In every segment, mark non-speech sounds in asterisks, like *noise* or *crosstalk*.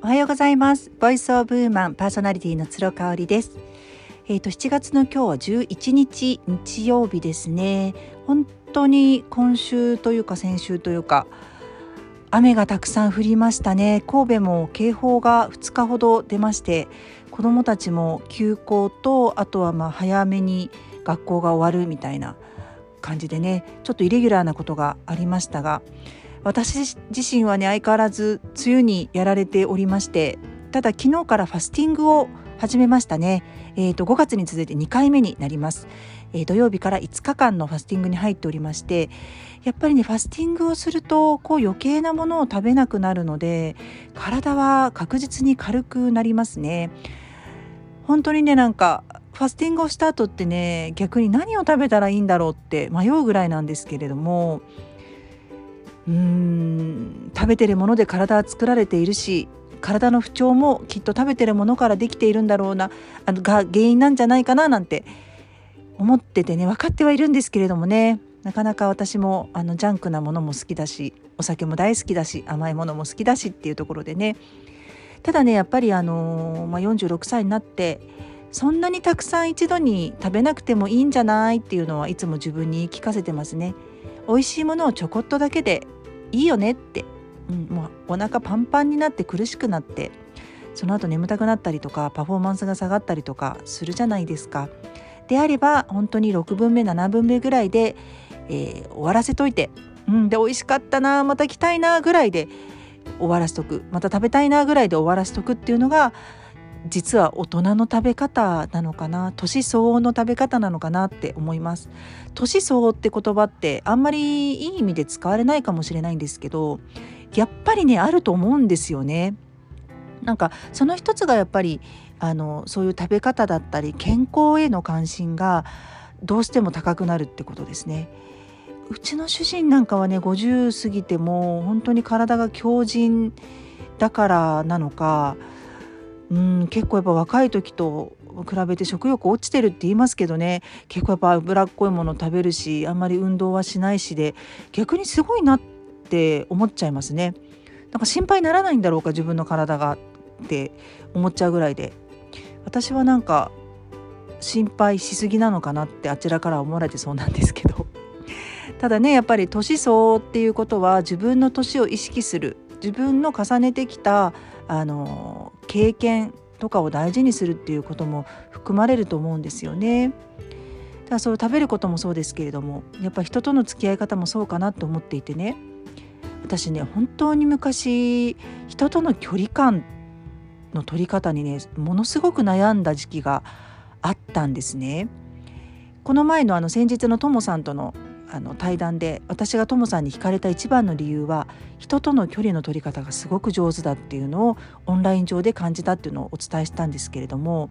おはようございます。ボイスオブウーマンパーソナリティの鶴香織です。えっ、ー、と7月の今日は11日日曜日ですね。本当に今週というか先週というか雨がたくさん降りましたね。神戸も警報が2日ほど出まして子どもたちも休校とあとはまあ早めに学校が終わるみたいな感じでねちょっとイレギュラーなことがありましたが私自身はね相変わらず梅雨にやられておりましてただ昨日からファスティングを始めましたね、えーと、5月に続いて2回目になります、えー、土曜日から5日間のファスティングに入っておりましてやっぱりねファスティングをするとこう余計なものを食べなくなるので体は確実に軽くなりますね。本当にねなんかファスティングをした後ってね逆に何を食べたらいいんだろうって迷うぐらいなんですけれどもうーん食べてるもので体は作られているし体の不調もきっと食べてるものからできているんだろうなあのが原因なんじゃないかななんて思っててね分かってはいるんですけれどもねなかなか私もあのジャンクなものも好きだしお酒も大好きだし甘いものも好きだしっていうところでねただねやっぱりあの、まあ、46歳になってそんなにたくさん一度に食べなくてもいいんじゃないっていうのはいつも自分に聞かせてますね。美味しいものをちょこっとだけでいいよねって、うん、もうお腹パンパンになって苦しくなってその後眠たくなったりとかパフォーマンスが下がったりとかするじゃないですか。であれば本当に6分目7分目ぐらいで、えー、終わらせといて、うん、で美味しかったなまた来たいなぐらいで終わらせとくまた食べたいなぐらいで終わらせとくっていうのが実は大人の食べ方なのかな？年相応の食べ方なのかなって思います。年相応って言葉ってあんまりいい意味で使われないかもしれないんですけどやっぱりねあると思うんですよね。なんかその一つがやっぱりあのそういう食べ方だったり健康への関心がどうしても高くなるってことですね。うちの主人なんかはね50過ぎても本当に体が強靭だからなのかうん結構やっぱ若い時と比べて食欲落ちてるって言いますけどね。結構やっぱ脂っこいもの食べるしあんまり運動はしないしで逆にすごいなって思っちゃいますね。なんか心配にならないんだろうか自分の体がって思っちゃうぐらいで。私はなんか心配しすぎなのかなってあちらから思われてそうなんですけど。ただねやっぱり年相っていうことは自分の年を意識する。自分の重ねてきたあの経験とかを大事にするっていうことも含まれると思うんですよね。だからそう食べることもそうですけれどもやっぱ人との付き合い方もそうかなと思っていてね私ね本当に昔人との距離感の取り方にねものすごく悩んだ時期があったんですね。この前のあの先日のともさんとのあの対談で私がともさんに惹かれた一番の理由は人との距離の取り方がすごく上手だっていうのをオンライン上で感じたっていうのをお伝えしたんですけれども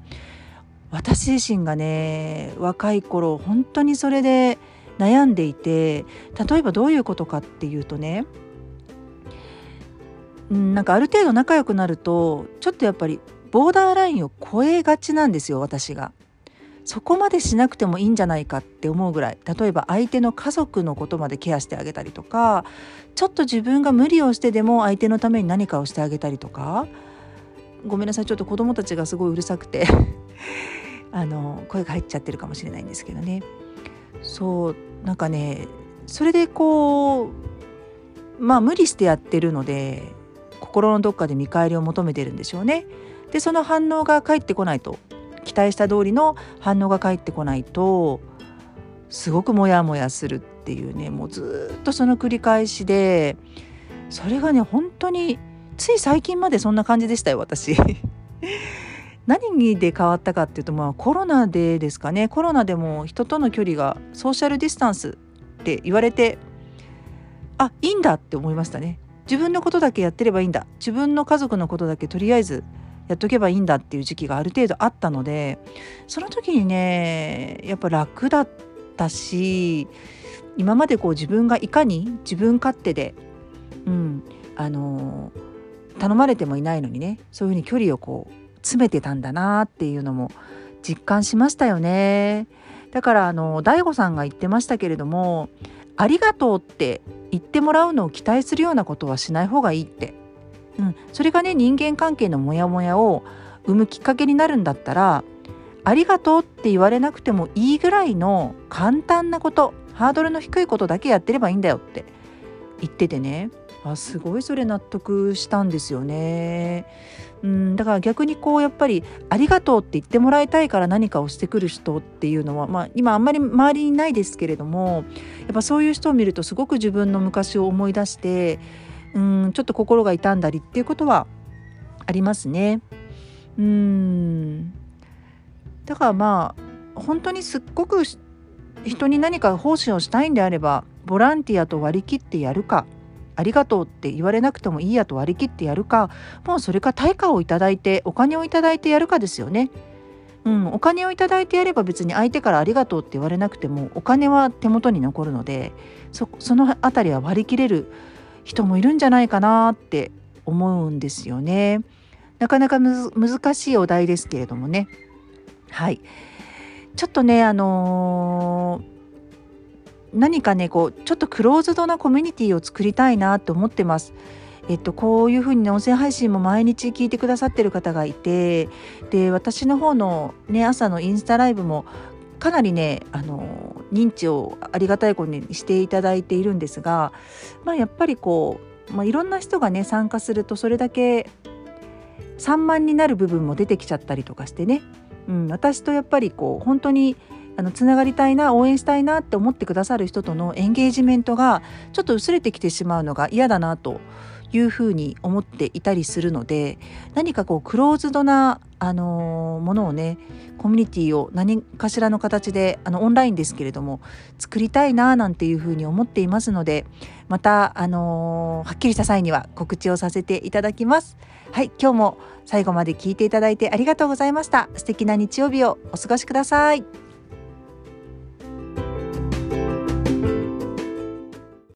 私自身がね若い頃本当にそれで悩んでいて例えばどういうことかっていうとねなんかある程度仲良くなるとちょっとやっぱりボーダーラインを超えがちなんですよ私が。そこまでしなくてもいいんじゃないかって思うぐらい例えば相手の家族のことまでケアしてあげたりとかちょっと自分が無理をしてでも相手のために何かをしてあげたりとかごめんなさいちょっと子供たちがすごいうるさくて *laughs* あの声が入っちゃってるかもしれないんですけどねそうなんかねそれでこうまあ無理してやってるので心のどっかで見返りを求めてるんでしょうね。でその反応が返ってこないと期待した通りの反応が返ってこないとすごくモヤモヤするっていうねもうずっとその繰り返しでそれがね本当につい最近までそんな感じでしたよ私。*laughs* 何で変わったかっていうとまあコロナでですかね。コロナでも人との距離がソーシャルディスタンスって言われてあいいんだって思いましたね。自分のことだけやってればいいんだ。自分の家族のことだけとりあえずやっとけばいいんだっていう時期がある程度あったのでその時にねやっぱ楽だったし今までこう自分がいかに自分勝手で、うん、あの頼まれてもいないのにねそういうふうに距離をこう詰めてたんだなっていうのも実感しましたよね。だからあの大悟さんが言ってましたけれども「ありがとう」って言ってもらうのを期待するようなことはしない方がいいってうん、それがね人間関係のモヤモヤを生むきっかけになるんだったらありがとうって言われなくてもいいぐらいの簡単なことハードルの低いことだけやってればいいんだよって言っててね。あすごいそれ納得したんですよね。うん。だから逆にこうやっぱり「ありがとう」って言ってもらいたいから何かをしてくる人っていうのは、まあ、今あんまり周りにないですけれどもやっぱそういう人を見るとすごく自分の昔を思い出してうんちょっと心が痛んだりっていうことはありますね。うんだからまあ本当にすっごく人に何か奉仕をしたいんであればボランティアと割り切ってやるかありがとうって言われなくてもいいやと割り切ってやるかもうそれか対価をいただいてお金をいただいてやるかですよね。うん、お金をいただいてやれば別に相手からありがとうって言われなくてもお金は手元に残るのでその辺りは割り切れる人もいるんじゃないかなって思うんですよね。なかなか難しいお題ですけれどもね。はい。ちょっとね、あのー何かねこうちょっとクローズドなコミュニティを作りたいなと思ってます。えっと、こういうふうに、ね、音声配信も毎日聞いてくださってる方がいてで私の方の、ね、朝のインスタライブもかなりねあの認知をありがたいことにしていただいているんですが、まあ、やっぱりこう、まあ、いろんな人がね参加するとそれだけ散漫になる部分も出てきちゃったりとかしてね、うん、私とやっぱりこう本当にあのつながりたいな応援したいなって思ってくださる人とのエンゲージメントがちょっと薄れてきてしまうのが嫌だなというふうに思っていたりするので何かこうクローズドな、あの、ものをねコミュニティを何かしらの形であのオンラインですけれども作りたいななんていうふうに思っていますのでまた、あの、はっきりした際には告知をさせていただきます。はい今日も最後まで聞いていただいてありがとうございました。素敵な日曜日をお過ごしください。